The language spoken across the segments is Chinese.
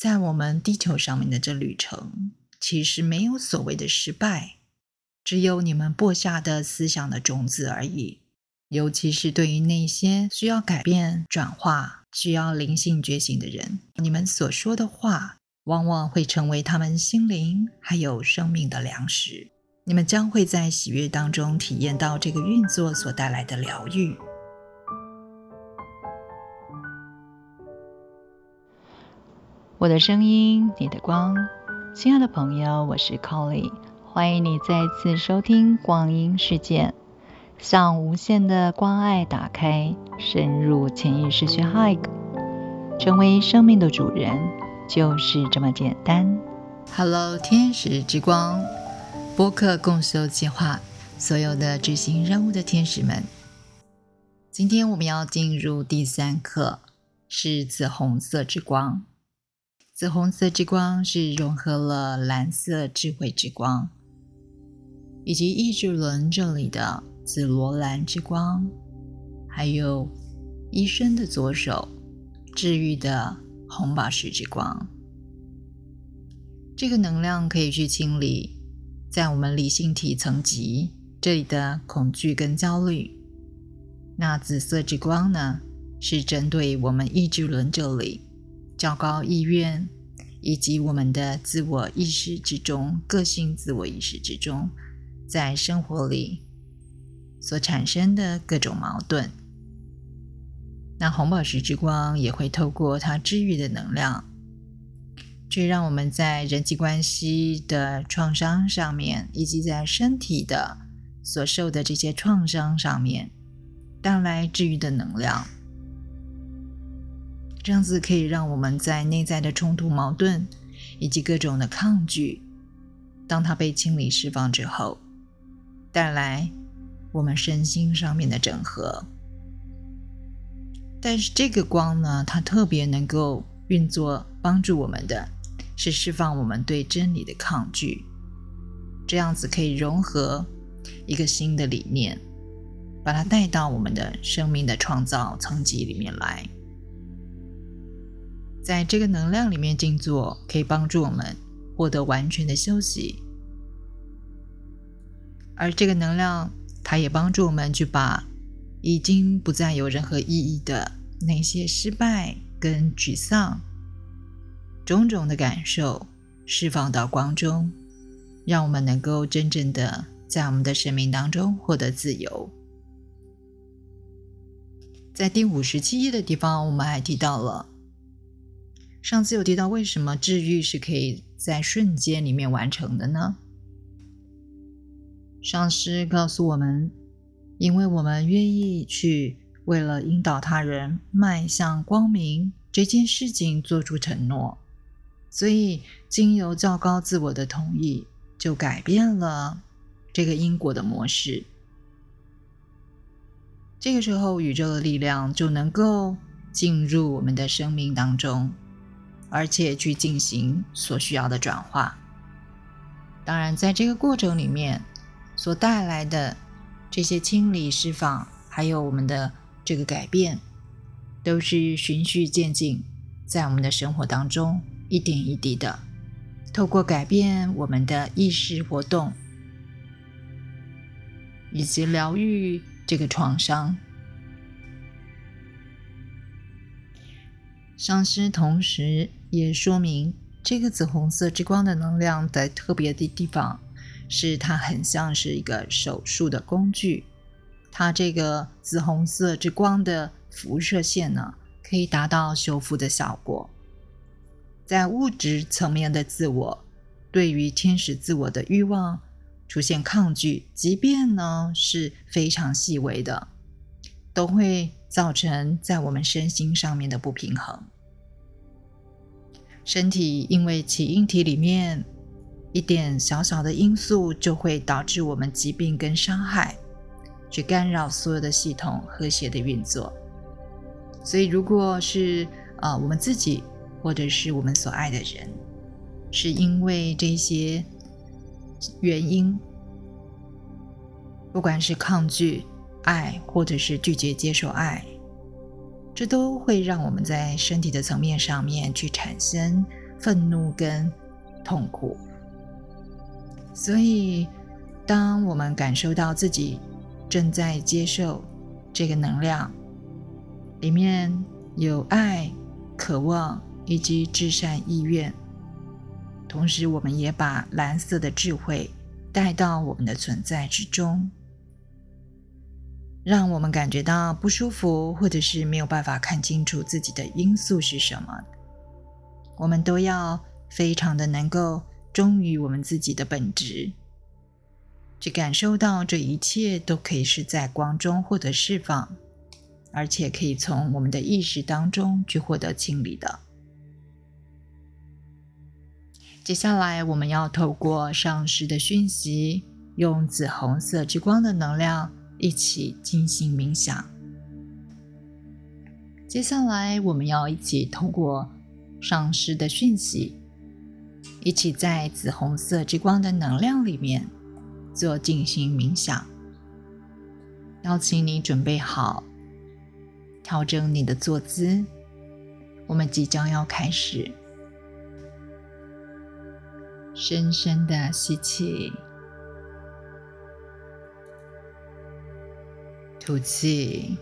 在我们地球上面的这旅程，其实没有所谓的失败，只有你们播下的思想的种子而已。尤其是对于那些需要改变、转化、需要灵性觉醒的人，你们所说的话，往往会成为他们心灵还有生命的粮食。你们将会在喜悦当中体验到这个运作所带来的疗愈。我的声音，你的光，亲爱的朋友，我是 Colly，欢迎你再次收听光阴世界。向无限的关爱打开，深入潜意识去 hug，成为生命的主人，就是这么简单。Hello，天使之光播客共修计划，所有的执行任务的天使们，今天我们要进入第三课，是紫红色之光。紫红色之光是融合了蓝色智慧之光，以及意志轮这里的。紫罗兰之光，还有医生的左手治愈的红宝石之光，这个能量可以去清理在我们理性体层级这里的恐惧跟焦虑。那紫色之光呢，是针对我们意志轮这里较高意愿以及我们的自我意识之中、个性自我意识之中，在生活里。所产生的各种矛盾，那红宝石之光也会透过它治愈的能量，去让我们在人际关系的创伤上面，以及在身体的所受的这些创伤上面，带来治愈的能量。这样子可以让我们在内在的冲突、矛盾以及各种的抗拒，当它被清理、释放之后，带来。我们身心上面的整合，但是这个光呢，它特别能够运作，帮助我们的是释放我们对真理的抗拒，这样子可以融合一个新的理念，把它带到我们的生命的创造层级里面来，在这个能量里面静坐，可以帮助我们获得完全的休息，而这个能量。它也帮助我们去把已经不再有任何意义的那些失败跟沮丧、种种的感受释放到光中，让我们能够真正的在我们的生命当中获得自由。在第五十七页的地方，我们还提到了，上次有提到为什么治愈是可以在瞬间里面完成的呢？上师告诉我们，因为我们愿意去为了引导他人迈向光明这件事情做出承诺，所以经由较高自我的同意，就改变了这个因果的模式。这个时候，宇宙的力量就能够进入我们的生命当中，而且去进行所需要的转化。当然，在这个过程里面。所带来的这些清理、释放，还有我们的这个改变，都是循序渐进，在我们的生活当中一点一滴的，透过改变我们的意识活动，以及疗愈这个创伤。上师同时也说明，这个紫红色之光的能量在特别的地方。是它很像是一个手术的工具，它这个紫红色之光的辐射线呢，可以达到修复的效果。在物质层面的自我，对于天使自我的欲望出现抗拒，即便呢是非常细微的，都会造成在我们身心上面的不平衡。身体因为起因体里面。一点小小的因素就会导致我们疾病跟伤害，去干扰所有的系统和谐的运作。所以，如果是呃我们自己或者是我们所爱的人，是因为这些原因，不管是抗拒爱或者是拒绝接受爱，这都会让我们在身体的层面上面去产生愤怒跟痛苦。所以，当我们感受到自己正在接受这个能量，里面有爱、渴望以及至善意愿，同时，我们也把蓝色的智慧带到我们的存在之中。让我们感觉到不舒服，或者是没有办法看清楚自己的因素是什么，我们都要非常的能够忠于我们自己的本质，去感受到这一切都可以是在光中获得释放，而且可以从我们的意识当中去获得清理的。接下来，我们要透过上师的讯息，用紫红色之光的能量。一起进行冥想。接下来，我们要一起通过上师的讯息，一起在紫红色之光的能量里面做进行冥想。邀请你准备好，调整你的坐姿。我们即将要开始，深深的吸气。吐气，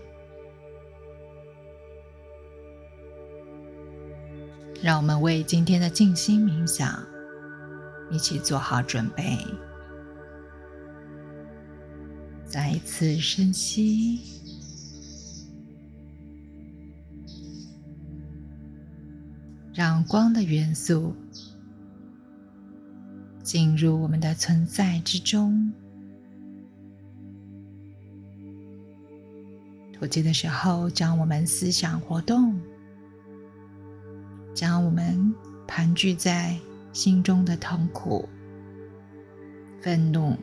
让我们为今天的静心冥想一起做好准备。再一次深吸，让光的元素进入我们的存在之中。吐气的时候，将我们思想活动，将我们盘踞在心中的痛苦、愤怒，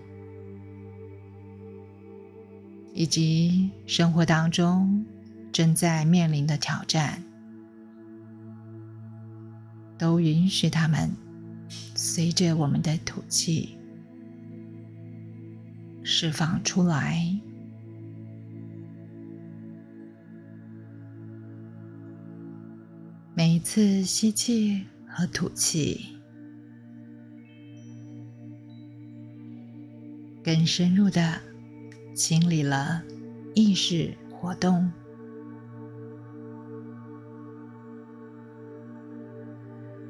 以及生活当中正在面临的挑战，都允许他们随着我们的吐气释放出来。每一次吸气和吐气，更深入的清理了意识活动，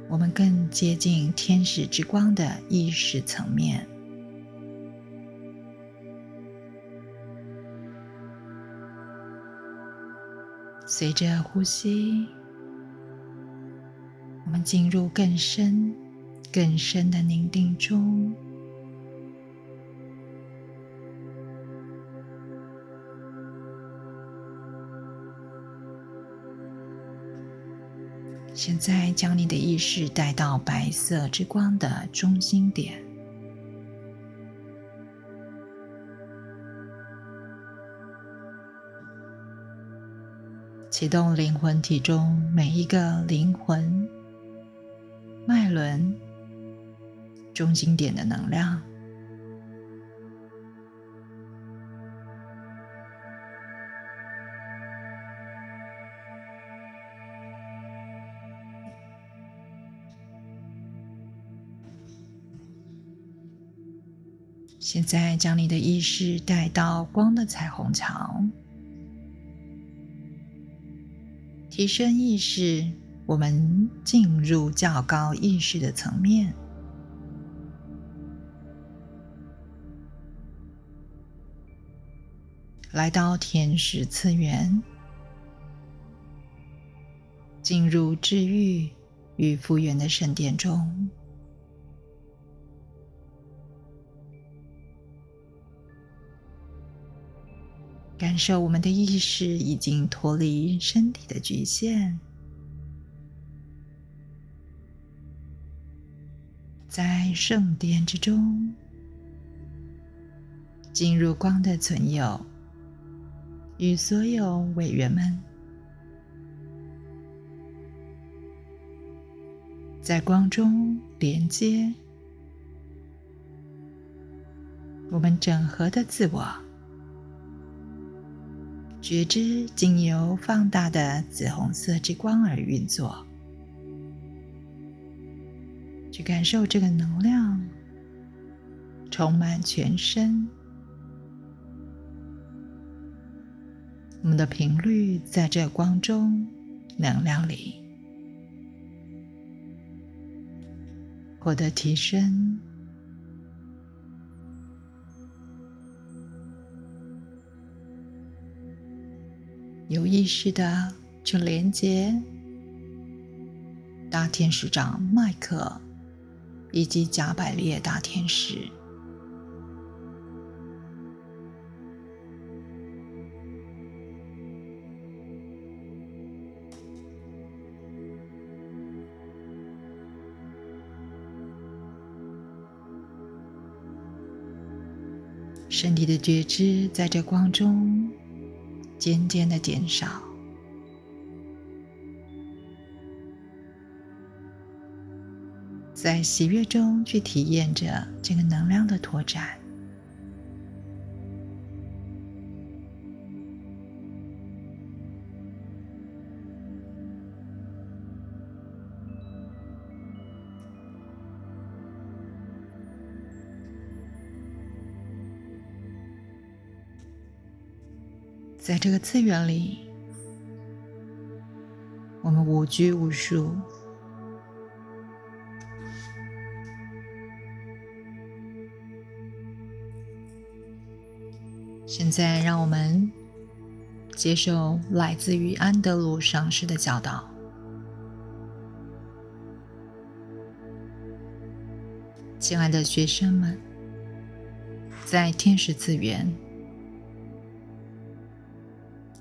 我们更接近天使之光的意识层面。随着呼吸。进入更深、更深的宁静中。现在，将你的意识带到白色之光的中心点，启动灵魂体中每一个灵魂。轮中心点的能量，现在将你的意识带到光的彩虹桥，提升意识。我们进入较高意识的层面，来到天使次元，进入治愈与复原的圣殿中，感受我们的意识已经脱离身体的局限。在圣殿之中，进入光的存有，与所有委员们，在光中连接我们整合的自我，觉知经由放大的紫红色之光而运作。去感受这个能量充满全身。我们的频率在这光中、能量里获得提升，有意识的去连接大天使长麦克以及加百列大天使。身体的觉知在这光中渐渐的减少，在喜悦中去体验着这个能量的拓展。在这个次元里，我们无拘无束。在，让我们接受来自于安德鲁上师的教导，亲爱的学生们，在天使次元。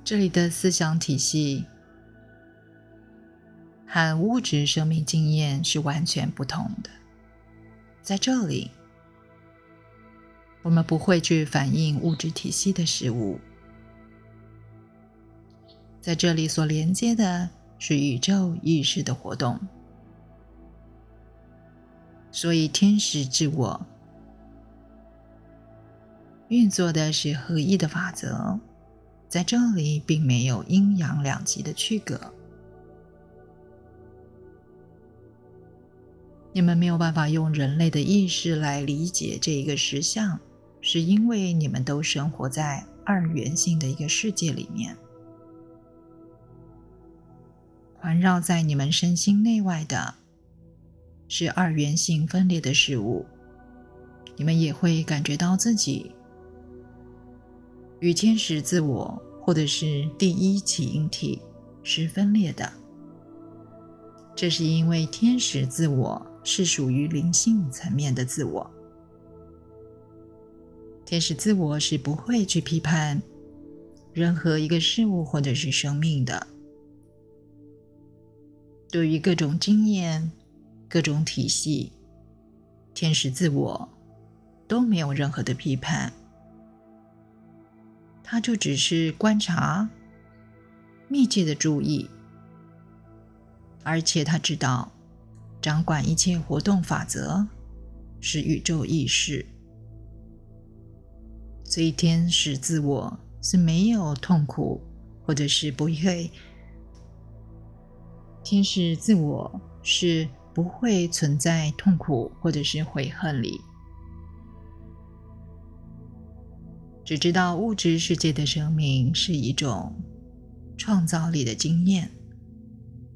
这里的思想体系和物质生命经验是完全不同的。在这里，我们不会去反映物质体系的事物。在这里所连接的是宇宙意识的活动，所以天使自我运作的是合一的法则。在这里，并没有阴阳两极的区隔。你们没有办法用人类的意识来理解这一个实相，是因为你们都生活在二元性的一个世界里面。环绕在你们身心内外的，是二元性分裂的事物。你们也会感觉到自己。与天使自我，或者是第一起因体是分裂的。这是因为天使自我是属于灵性层面的自我，天使自我是不会去批判任何一个事物或者是生命的。对于各种经验、各种体系，天使自我都没有任何的批判。他就只是观察，密切的注意，而且他知道，掌管一切活动法则是宇宙意识，所以天使自我是没有痛苦，或者是不会，天使自我是不会存在痛苦或者是悔恨里。只知道物质世界的生命是一种创造力的经验，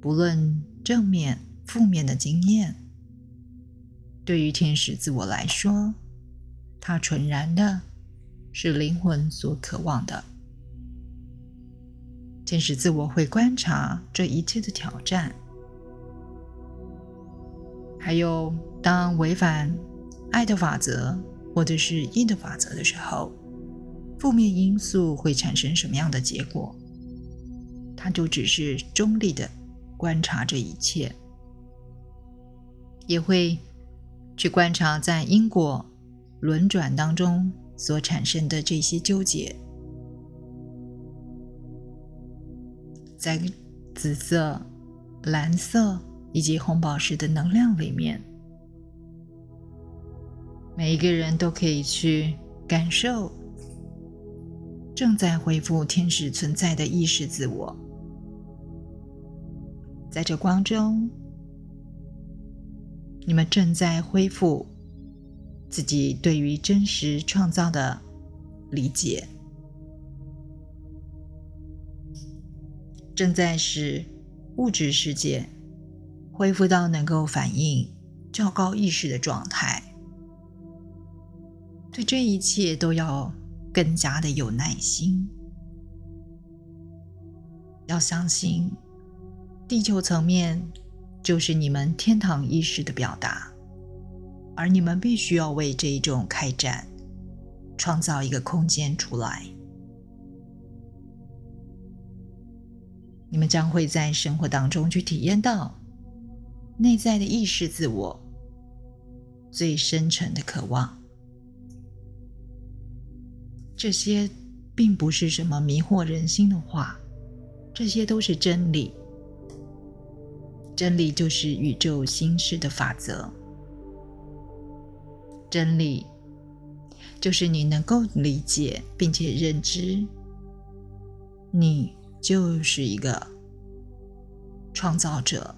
不论正面、负面的经验。对于天使自我来说，它纯然的是灵魂所渴望的。天使自我会观察这一切的挑战，还有当违反爱的法则或者是义的法则的时候。负面因素会产生什么样的结果？他就只是中立的观察这一切，也会去观察在因果轮转当中所产生的这些纠结，在紫色、蓝色以及红宝石的能量里面，每一个人都可以去感受。正在恢复天使存在的意识自我，在这光中，你们正在恢复自己对于真实创造的理解，正在使物质世界恢复到能够反映较高意识的状态。对这一切都要更加的有耐心，要相信地球层面。就是你们天堂意识的表达，而你们必须要为这一种开展创造一个空间出来。你们将会在生活当中去体验到内在的意识自我最深沉的渴望。这些并不是什么迷惑人心的话，这些都是真理。真理就是宇宙心事的法则。真理就是你能够理解并且认知，你就是一个创造者。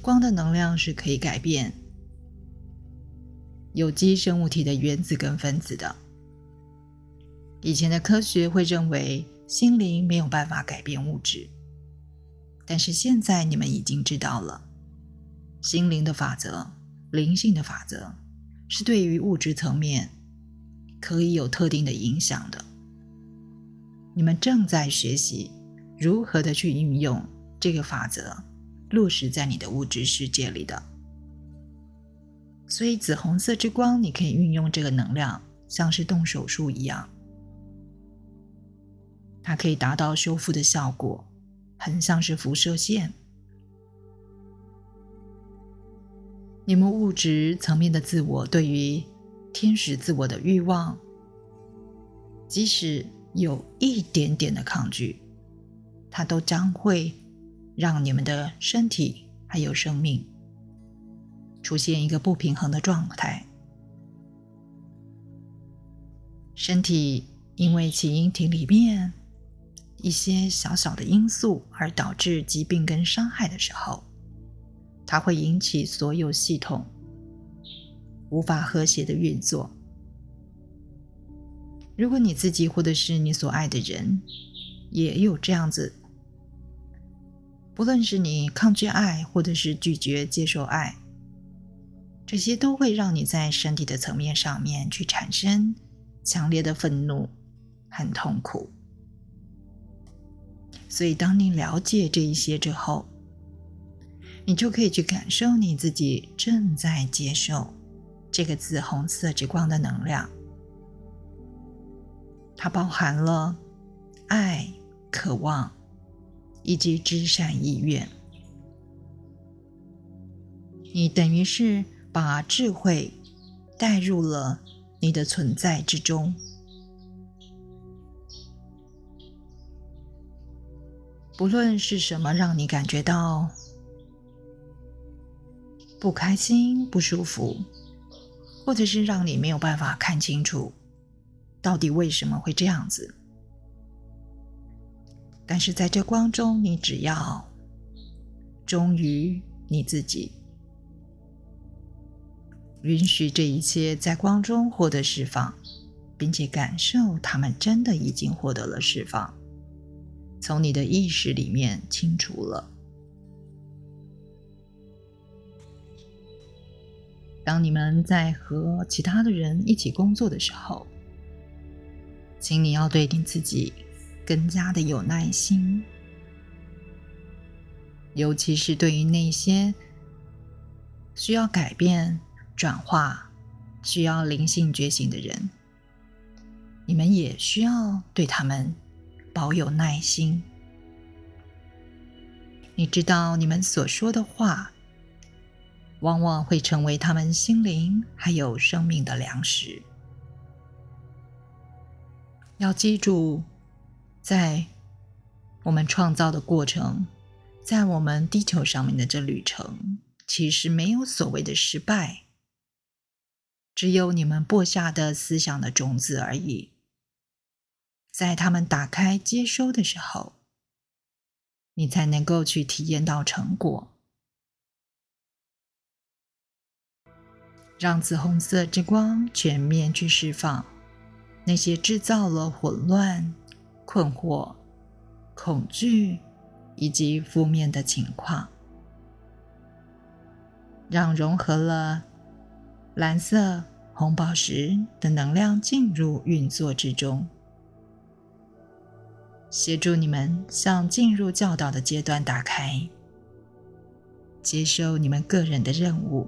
光的能量是可以改变有机生物体的原子跟分子的。以前的科学会认为心灵没有办法改变物质。但是现在你们已经知道了，心灵的法则、灵性的法则，是对于物质层面可以有特定的影响的。你们正在学习如何的去运用这个法则，落实在你的物质世界里的。所以紫红色之光，你可以运用这个能量，像是动手术一样，它可以达到修复的效果。很像是辐射线。你们物质层面的自我对于天使自我的欲望，即使有一点点的抗拒，它都将会让你们的身体还有生命出现一个不平衡的状态。身体因为起因体里面。一些小小的因素而导致疾病跟伤害的时候，它会引起所有系统无法和谐的运作。如果你自己或者是你所爱的人也有这样子，不论是你抗拒爱或者是拒绝接受爱，这些都会让你在身体的层面上面去产生强烈的愤怒和痛苦。所以，当你了解这一些之后，你就可以去感受你自己正在接受这个紫红色之光的能量。它包含了爱、渴望以及知善意愿。你等于是把智慧带入了你的存在之中。不论是什么让你感觉到不开心、不舒服，或者是让你没有办法看清楚到底为什么会这样子，但是在这光中，你只要忠于你自己，允许这一切在光中获得释放，并且感受他们真的已经获得了释放。从你的意识里面清除了。当你们在和其他的人一起工作的时候，请你要对你自己更加的有耐心，尤其是对于那些需要改变、转化、需要灵性觉醒的人，你们也需要对他们。保有耐心。你知道，你们所说的话，往往会成为他们心灵还有生命的粮食。要记住，在我们创造的过程，在我们地球上面的这旅程，其实没有所谓的失败，只有你们播下的思想的种子而已。在他们打开接收的时候，你才能够去体验到成果。让紫红色之光全面去释放。那些制造了混乱、困惑、恐惧以及负面的情况，让融合了蓝色、红宝石的能量进入运作之中，协助你们向进入教导的阶段打开，接受你们个人的任务。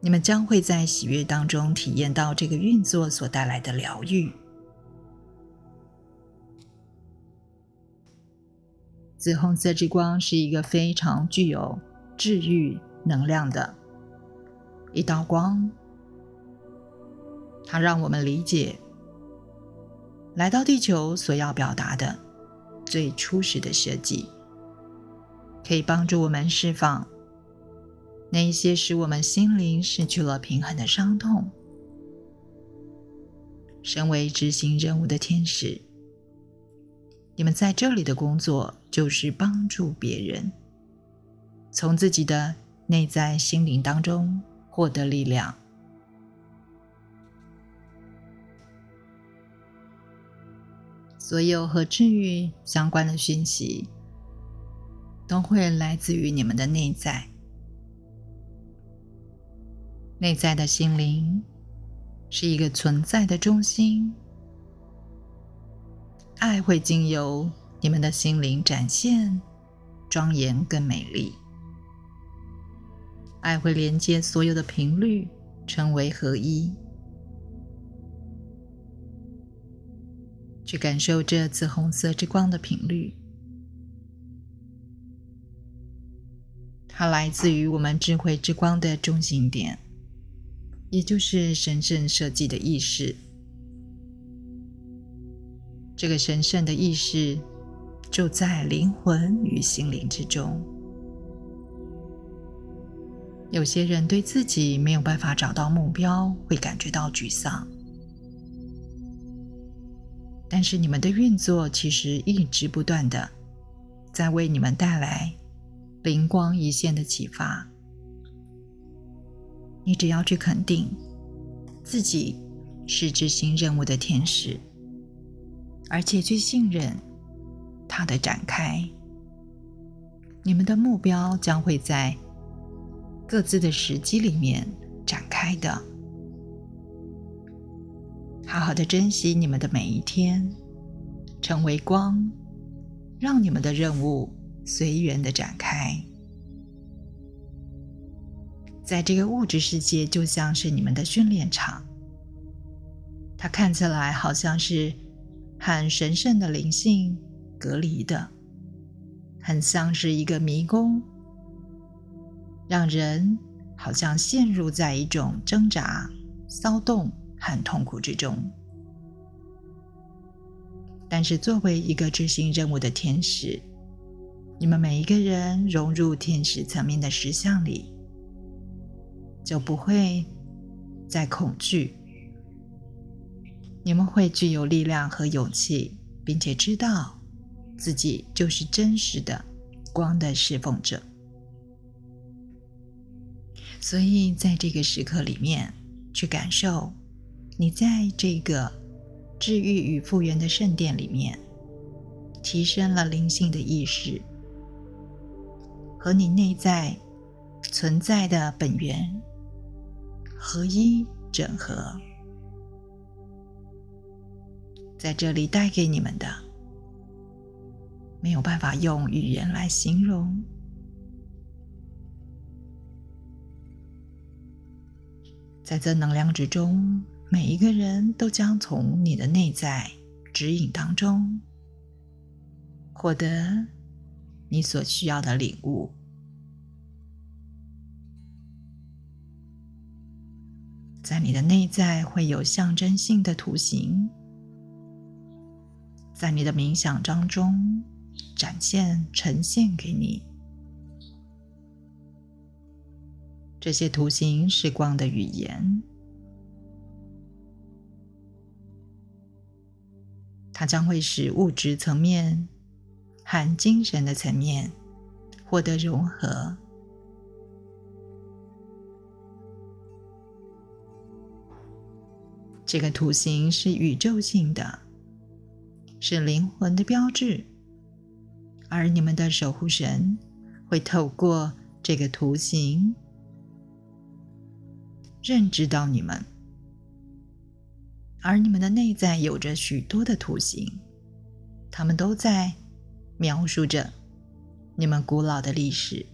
你们将会在喜悦当中体验到这个运作所带来的疗愈。紫红色之光是一个非常具有治愈能量的一道光，它让我们理解来到地球所要表达的最初始的设计，可以帮助我们释放。那一些使我们心灵失去了平衡的伤痛。身为执行任务的天使，你们在这里的工作就是帮助别人，从自己的内在心灵当中获得力量。所有和治愈相关的讯息，都会来自于你们的内在。内在的心灵是一个存在的中心，爱会经由你们的心灵展现庄严更美丽。爱会连接所有的频率，成为合一。去感受这紫红色之光的频率，它来自于我们智慧之光的中心点。也就是神圣设计的意识，这个神圣的意识就在灵魂与心灵之中。有些人对自己没有办法找到目标，会感觉到沮丧，但是你们的运作其实一直不断的在为你们带来灵光一现的启发。你只要去肯定自己是执行任务的天使，而且去信任它的展开，你们的目标将会在各自的时机里面展开的。好好的珍惜你们的每一天，成为光，让你们的任务随缘的展开。在这个物质世界，就像是你们的训练场。它看起来好像是很神圣的灵性隔离的，很像是一个迷宫，让人好像陷入在一种挣扎、骚动和痛苦之中。但是，作为一个执行任务的天使，你们每一个人融入天使层面的实相里。就不会再恐惧，你们会具有力量和勇气，并且知道自己就是真实的光的侍奉者。所以，在这个时刻里面，去感受你在这个治愈与复原的圣殿里面，提升了灵性的意识和你内在存在的本源。合一整合，在这里带给你们的，没有办法用语言来形容。在这能量之中，每一个人都将从你的内在指引当中，获得你所需要的领悟。在你的内在会有象征性的图形，在你的冥想当中展现、呈现给你。这些图形是光的语言，它将会使物质层面和精神的层面获得融合，这个图形是宇宙性的，是灵魂的标志，而你们的守护神会透过这个图形认知到你们，而你们的内在有着许多的图形，他们都在描述着你们古老的历史。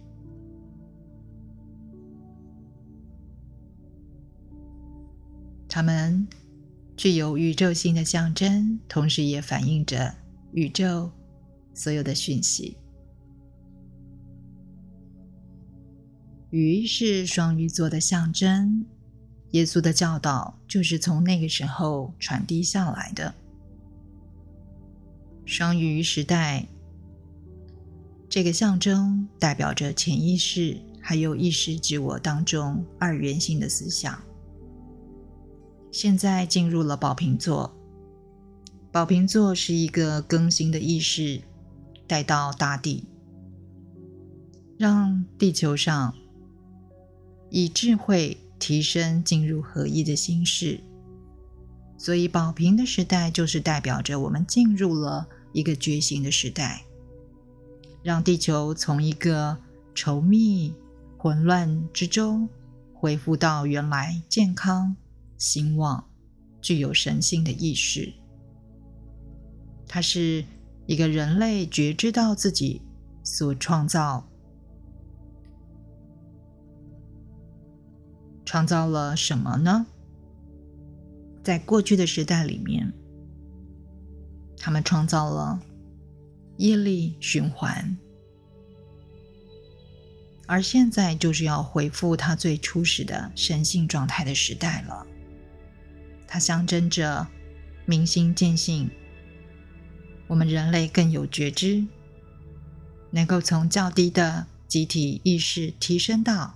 它们具有宇宙性的象征，同时也反映着宇宙所有的讯息。鱼是双鱼座的象征，耶稣的教导就是从那个时候传递下来的。双鱼时代，这个象征代表着潜意识还有意识自我当中二元性的思想。现在进入了宝瓶座，宝瓶座是一个更新的意识带到大地，让地球上以智慧提升进入合一的心事。所以，宝瓶的时代就是代表着我们进入了一个觉醒的时代，让地球从一个稠密混乱之中恢复到原来健康。兴旺，具有神性的意识。它是一个人类觉知到自己所创造，创造了什么呢？在过去的时代里面，他们创造了业力循环，而现在就是要恢复它最初始的神性状态的时代了。它象征着明心见性，我们人类更有觉知，能够从较低的集体意识提升到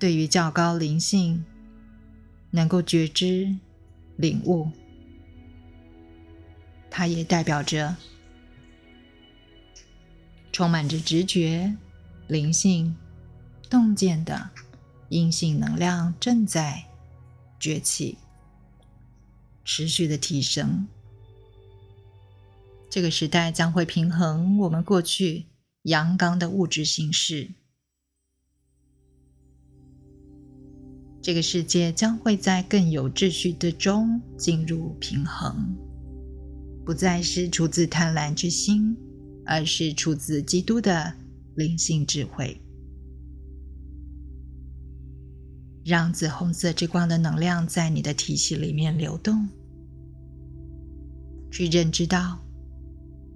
对于较高灵性能够觉知、领悟。它也代表着充满着直觉、灵性、洞见的阴性能量正在。崛起，持续的提升。这个时代将会平衡我们过去阳刚的物质形式。这个世界将会在更有秩序的中进入平衡，不再是出自贪婪之心，而是出自基督的灵性智慧。让紫红色之光的能量在你的体系里面流动，去认知到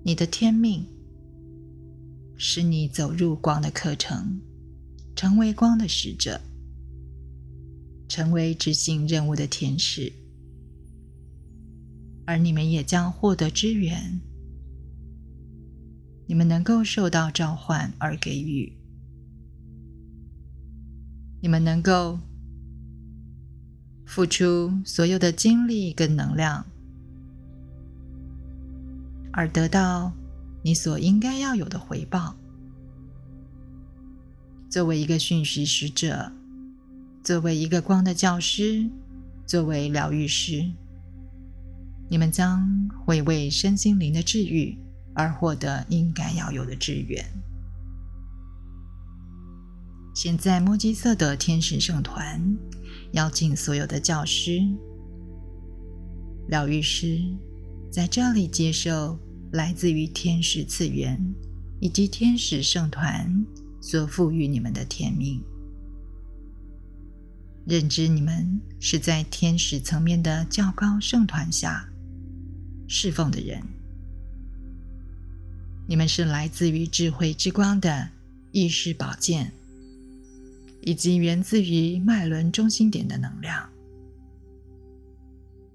你的天命，使你走入光的课程，成为光的使者，成为执行任务的天使，而你们也将获得支援，你们能够受到召唤而给予，你们能够。付出所有的精力跟能量，而得到你所应该要有的回报。作为一个讯息使者，作为一个光的教师，作为疗愈师，你们将会为身心灵的治愈而获得应该要有的支援。现在，墨基色的天使圣团。邀请所有的教师、疗愈师在这里接受来自于天使次元以及天使圣团所赋予你们的天命，认知你们是在天使层面的较高圣团下侍奉的人，你们是来自于智慧之光的意识宝剑。以及源自于脉轮中心点的能量，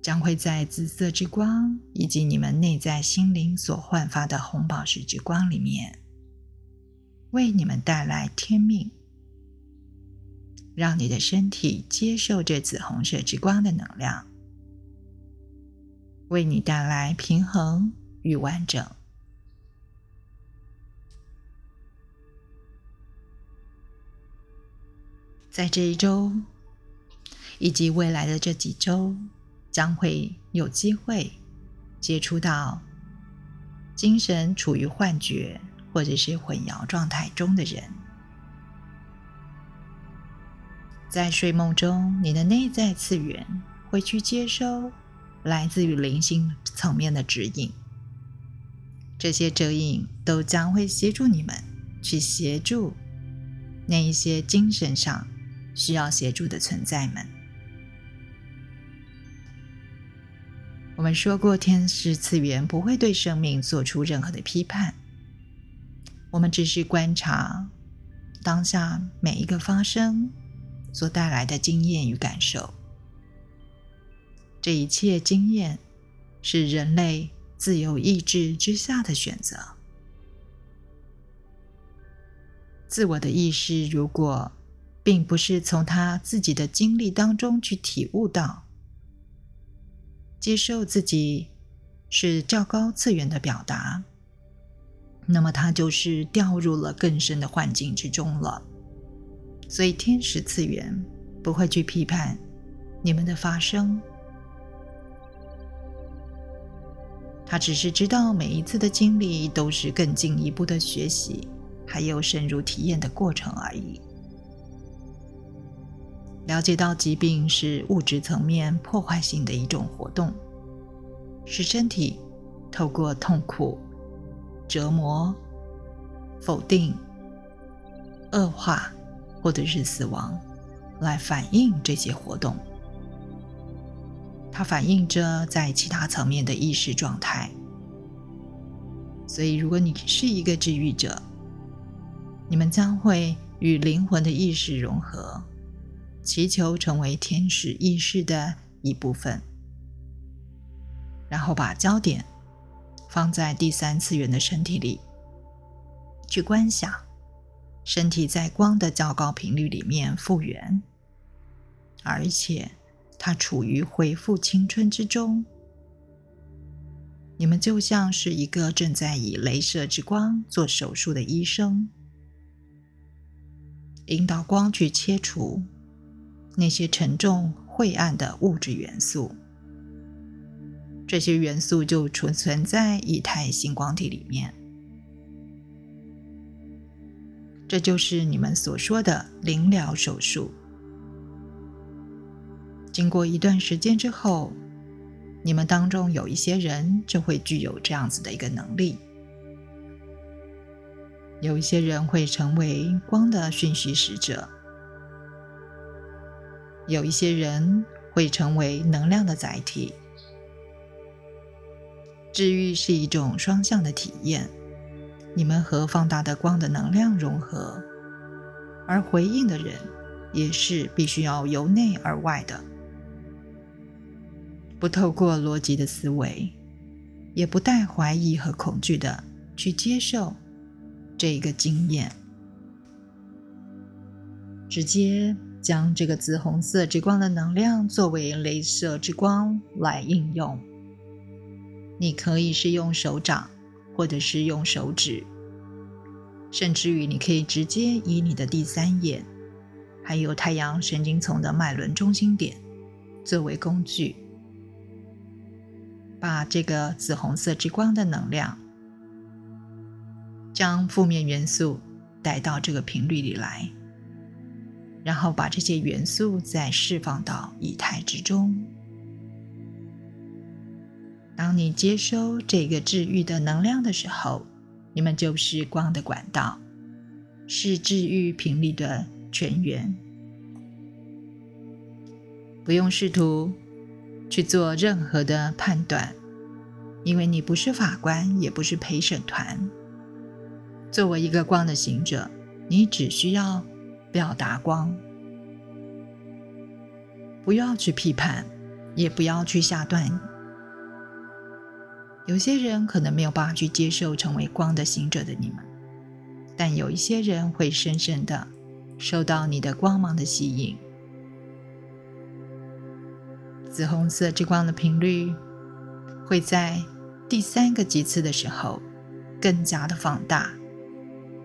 将会在紫色之光以及你们内在心灵所焕发的红宝石之光里面，为你们带来天命，让你的身体接受这紫红色之光的能量，为你带来平衡与完整。在这一周，以及未来的这几周，将会有机会接触到精神处于幻觉或者是混淆状态中的人。在睡梦中，你的内在次元会去接收来自于灵性层面的指引，这些指引都将会协助你们去协助那一些精神上需要协助的存在们。我们说过，天使次元不会对生命做出任何的批判，我们只是观察当下每一个发生。所带来的经验与感受，这一切经验是人类自由意志之下的选择。自我的意识如果并不是从他自己的经历当中去体悟到、接受自己是较高次元的表达，那么他就是掉入了更深的幻境之中了。所以，天使次元不会去批判你们的发生，他只是知道每一次的经历都是更进一步的学习，还有深入体验的过程而已。了解到疾病是物质层面破坏性的一种活动，使身体透过痛苦、折磨、否定、恶化。或者是死亡，来反映这些活动。它反映着在其他层面的意识状态。所以，如果你是一个治愈者，你们将会与灵魂的意识融合，祈求成为天使意识的一部分，然后把焦点放在第三次元的身体里，去观想。身体在光的较高频率里面复原，而且它处于恢复青春之中。你们就像是一个正在以镭射之光做手术的医生，引导光去切除那些沉重晦暗的物质元素。这些元素就储存在以太星光体里面。这就是你们所说的灵疗手术。经过一段时间之后，你们当中有一些人就会具有这样子的一个能力。有一些人会成为光的讯息使者，有一些人会成为能量的载体。治愈是一种双向的体验。你们和放大的光的能量融合，而回应的人也是必须要由内而外的，不透过逻辑的思维，也不带怀疑和恐惧的去接受这个经验，直接将这个紫红色之光的能量作为镭射之光来应用。你可以是用手掌。或者是用手指，甚至于你可以直接以你的第三眼，还有太阳神经丛的脉轮中心点作为工具，把这个紫红色之光的能量，将负面元素带到这个频率里来，然后把这些元素再释放到以太之中。当你接收这个治愈的能量的时候，你们就是光的管道，是治愈频率的泉源。不用试图去做任何的判断，因为你不是法官，也不是陪审团。作为一个光的行者，你只需要表达光，不要去批判，也不要去下断。有些人可能没有办法去接受成为光的行者的你们，但有一些人会深深的受到你的光芒的吸引。紫红色之光的频率会在第三个级次的时候更加的放大，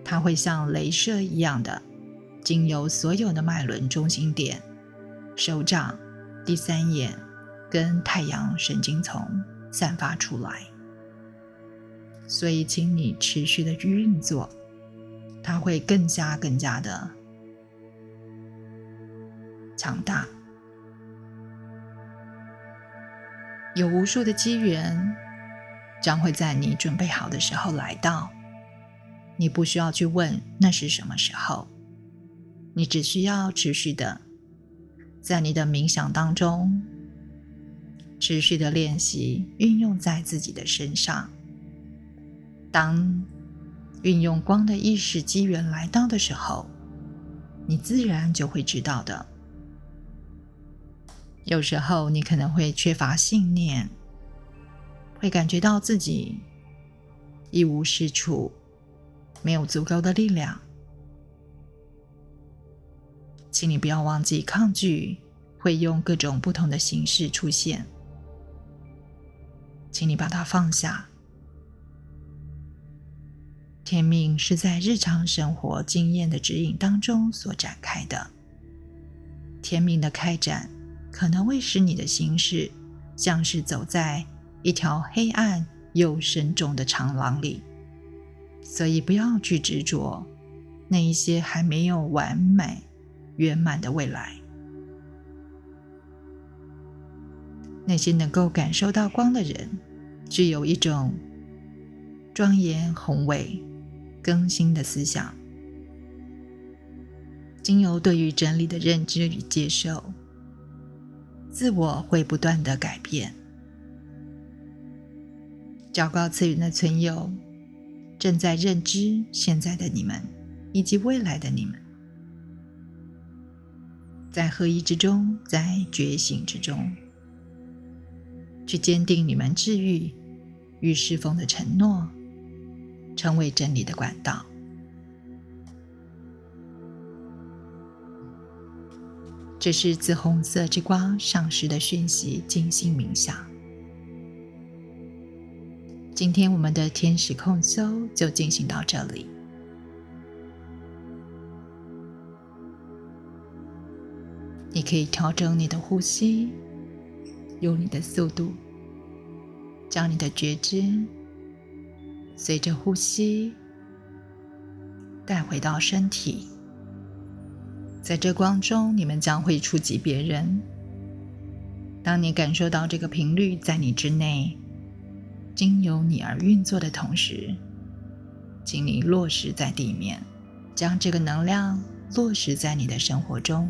它会像镭射一样的经由所有的脉轮中心点、手掌、第三眼跟太阳神经丛散发出来。所以，请你持续的去运作，它会更加更加的强大。有无数的机缘将会在你准备好的时候来到，你不需要去问那是什么时候，你只需要持续的在你的冥想当中持续的练习，运用在自己的身上。当运用光的意识机缘来到的时候，你自然就会知道的。有时候你可能会缺乏信念，会感觉到自己一无是处，没有足够的力量。请你不要忘记，抗拒会用各种不同的形式出现，请你把它放下。天命是在日常生活经验的指引当中所展开的。天命的开展可能会使你的心事像是走在一条黑暗又深重的长廊里，所以不要去执着那一些还没有完美圆满的未来。那些能够感受到光的人，具有一种庄严宏伟。更新的思想，经由对于真理的认知与接受，自我会不断的改变。较高次元的存有正在认知现在的你们以及未来的你们，在合一之中，在觉醒之中，去坚定你们治愈与侍奉的承诺。成为真理的管道。这是紫红色之光上师的讯息。静心冥想。今天我们的天使控修就进行到这里。你可以调整你的呼吸，用你的速度，将你的觉知。随着呼吸带回到身体，在这光中，你们将会触及别人。当你感受到这个频率在你之内，经由你而运作的同时，请你落实在地面，将这个能量落实在你的生活中。